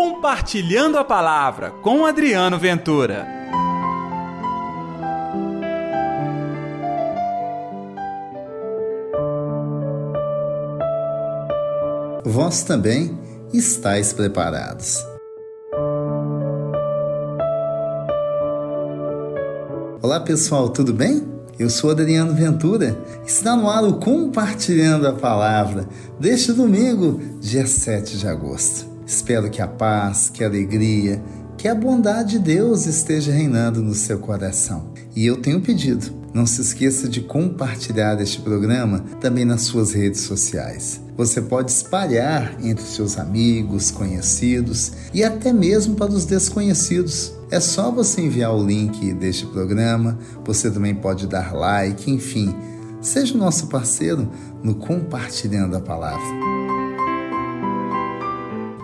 Compartilhando a Palavra com Adriano Ventura. Vós também estáis preparados. Olá pessoal, tudo bem? Eu sou Adriano Ventura. Está no ar o Compartilhando a Palavra deste domingo, dia 7 de agosto. Espero que a paz, que a alegria, que a bondade de Deus esteja reinando no seu coração. E eu tenho pedido, não se esqueça de compartilhar este programa também nas suas redes sociais. Você pode espalhar entre seus amigos, conhecidos e até mesmo para os desconhecidos. É só você enviar o link deste programa, você também pode dar like, enfim, seja o nosso parceiro no compartilhando a palavra.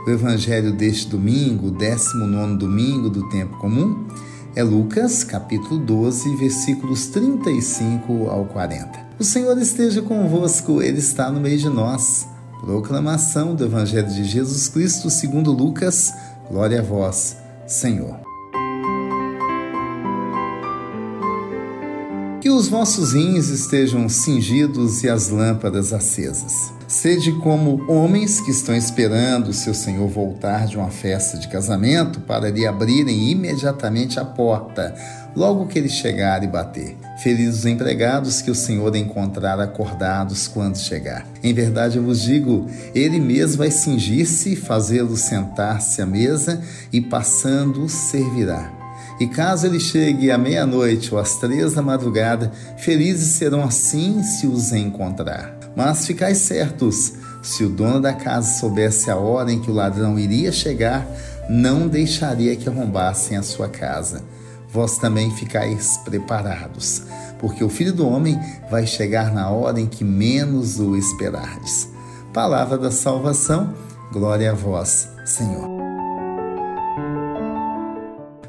O evangelho deste domingo, 19 domingo do tempo comum, é Lucas, capítulo 12, versículos 35 ao 40. O Senhor esteja convosco, Ele está no meio de nós. Proclamação do Evangelho de Jesus Cristo segundo Lucas. Glória a vós, Senhor. Que os vossos rins estejam cingidos e as lâmpadas acesas. Sede como homens que estão esperando o seu senhor voltar de uma festa de casamento para lhe abrirem imediatamente a porta, logo que ele chegar e bater. Felizes os empregados que o senhor encontrar acordados quando chegar. Em verdade eu vos digo, ele mesmo vai cingir-se, fazê-lo sentar-se à mesa e passando servirá. E caso ele chegue à meia-noite ou às três da madrugada, felizes serão assim se os encontrar. Mas ficais certos, se o dono da casa soubesse a hora em que o ladrão iria chegar, não deixaria que arrombassem a sua casa. Vós também ficais preparados, porque o filho do homem vai chegar na hora em que menos o esperardes. Palavra da salvação, glória a vós, Senhor.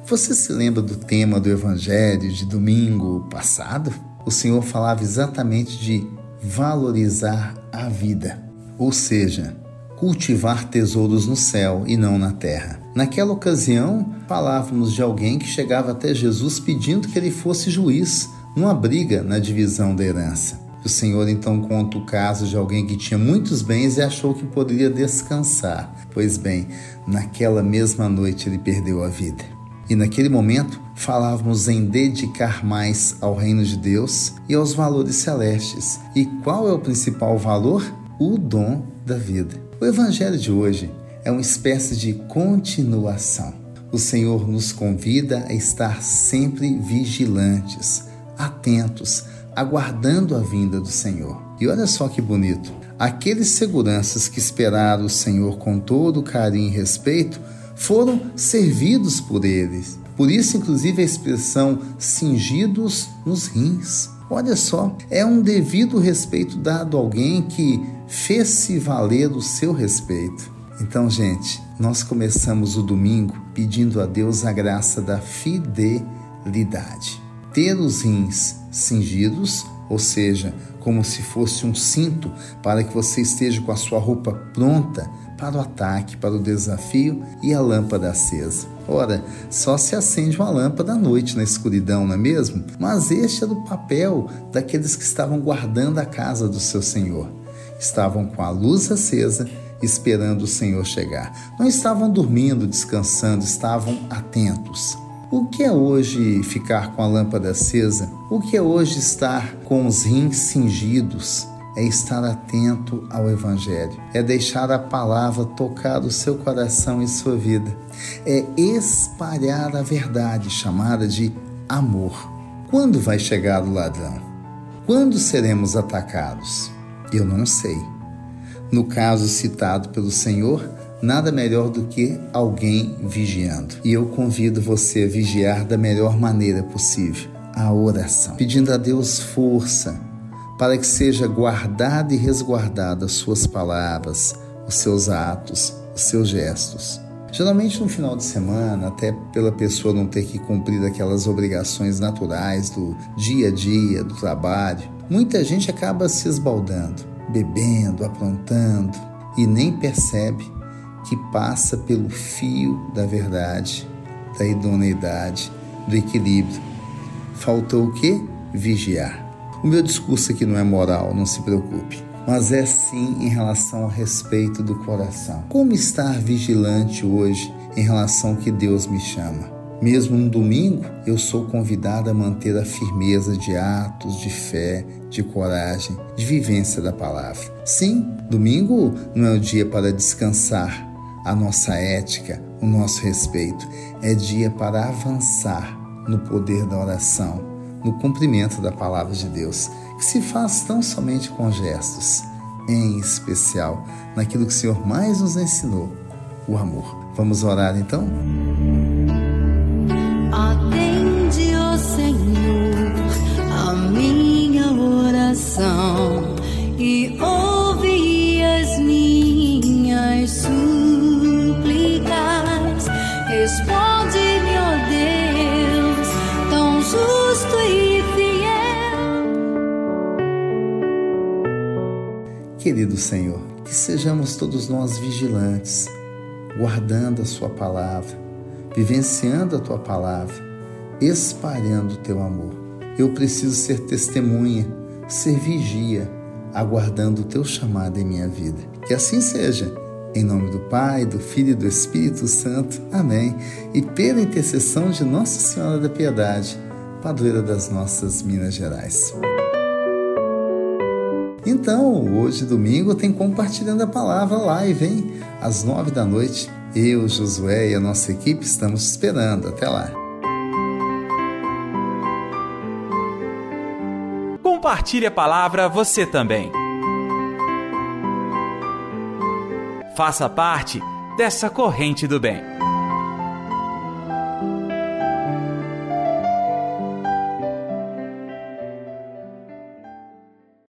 Você se lembra do tema do Evangelho de domingo passado? O Senhor falava exatamente de valorizar a vida, ou seja, cultivar tesouros no céu e não na terra. Naquela ocasião, falávamos de alguém que chegava até Jesus pedindo que ele fosse juiz numa briga na divisão da herança. O Senhor então conta o caso de alguém que tinha muitos bens e achou que poderia descansar. Pois bem, naquela mesma noite ele perdeu a vida. E naquele momento falávamos em dedicar mais ao reino de Deus e aos valores celestes. E qual é o principal valor? O dom da vida. O evangelho de hoje é uma espécie de continuação. O Senhor nos convida a estar sempre vigilantes, atentos, aguardando a vinda do Senhor. E olha só que bonito. Aqueles seguranças que esperaram o Senhor com todo carinho e respeito foram servidos por eles. Por isso, inclusive, a expressão cingidos nos rins. Olha só, é um devido respeito dado a alguém que fez-se valer o seu respeito. Então, gente, nós começamos o domingo pedindo a Deus a graça da fidelidade. Ter os rins cingidos, ou seja, como se fosse um cinto para que você esteja com a sua roupa pronta para o ataque, para o desafio e a lâmpada acesa. Ora, só se acende uma lâmpada à noite na escuridão, não é mesmo? Mas este era o papel daqueles que estavam guardando a casa do seu Senhor. Estavam com a luz acesa, esperando o Senhor chegar. Não estavam dormindo, descansando, estavam atentos. O que é hoje ficar com a lâmpada acesa? O que é hoje estar com os rins cingidos? É estar atento ao Evangelho, é deixar a palavra tocar o seu coração e sua vida, é espalhar a verdade chamada de amor. Quando vai chegar o ladrão? Quando seremos atacados? Eu não sei. No caso citado pelo Senhor, nada melhor do que alguém vigiando. E eu convido você a vigiar da melhor maneira possível a oração, pedindo a Deus força para que seja guardada e resguardada as suas palavras, os seus atos, os seus gestos. Geralmente no final de semana, até pela pessoa não ter que cumprir aquelas obrigações naturais do dia a dia, do trabalho, muita gente acaba se esbaldando, bebendo, aprontando e nem percebe que passa pelo fio da verdade, da idoneidade, do equilíbrio. Faltou o quê? Vigiar. O meu discurso aqui não é moral, não se preocupe, mas é sim em relação ao respeito do coração. Como estar vigilante hoje em relação ao que Deus me chama? Mesmo no domingo, eu sou convidado a manter a firmeza de atos, de fé, de coragem, de vivência da palavra. Sim, domingo não é o dia para descansar a nossa ética, o nosso respeito. É dia para avançar no poder da oração, no cumprimento da palavra de Deus, que se faz tão somente com gestos, em especial naquilo que o Senhor mais nos ensinou, o amor. Vamos orar então? e ouvi as minhas súplicas. Responde-me, justo e fiel. Querido Senhor, que sejamos todos nós vigilantes, guardando a Sua palavra, vivenciando a Tua palavra, espalhando o Teu amor. Eu preciso ser testemunha ser vigia, aguardando o teu chamado em minha vida. Que assim seja. Em nome do Pai, do Filho e do Espírito Santo. Amém. E pela intercessão de Nossa Senhora da Piedade, padroeira das nossas Minas Gerais. Então, hoje, domingo, tem compartilhando a palavra live, hein? Às nove da noite. Eu, Josué e a nossa equipe estamos esperando. Até lá. compartilhe a palavra você também. Faça parte dessa corrente do bem.